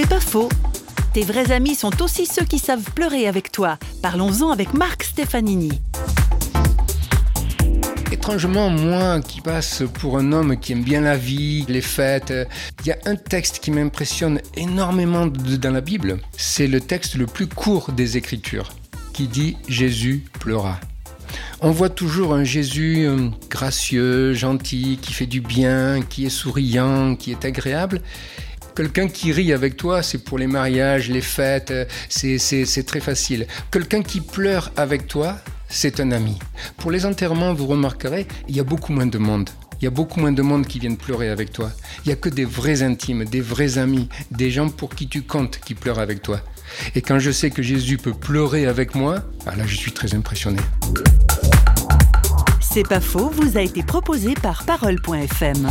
C'est pas faux. Tes vrais amis sont aussi ceux qui savent pleurer avec toi. Parlons-en avec Marc Stefanini. Étrangement, moi qui passe pour un homme qui aime bien la vie, les fêtes, il y a un texte qui m'impressionne énormément dans la Bible. C'est le texte le plus court des Écritures, qui dit Jésus pleura. On voit toujours un Jésus euh, gracieux, gentil, qui fait du bien, qui est souriant, qui est agréable. Quelqu'un qui rit avec toi, c'est pour les mariages, les fêtes, euh, c'est très facile. Quelqu'un qui pleure avec toi, c'est un ami. Pour les enterrements, vous remarquerez, il y a beaucoup moins de monde. Il y a beaucoup moins de monde qui viennent pleurer avec toi. Il n'y a que des vrais intimes, des vrais amis, des gens pour qui tu comptes qui pleurent avec toi. Et quand je sais que Jésus peut pleurer avec moi, ah là je suis très impressionné. C'est pas faux, vous a été proposé par parole.fm.